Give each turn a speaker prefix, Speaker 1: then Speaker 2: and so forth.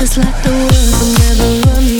Speaker 1: Feels like the world will never run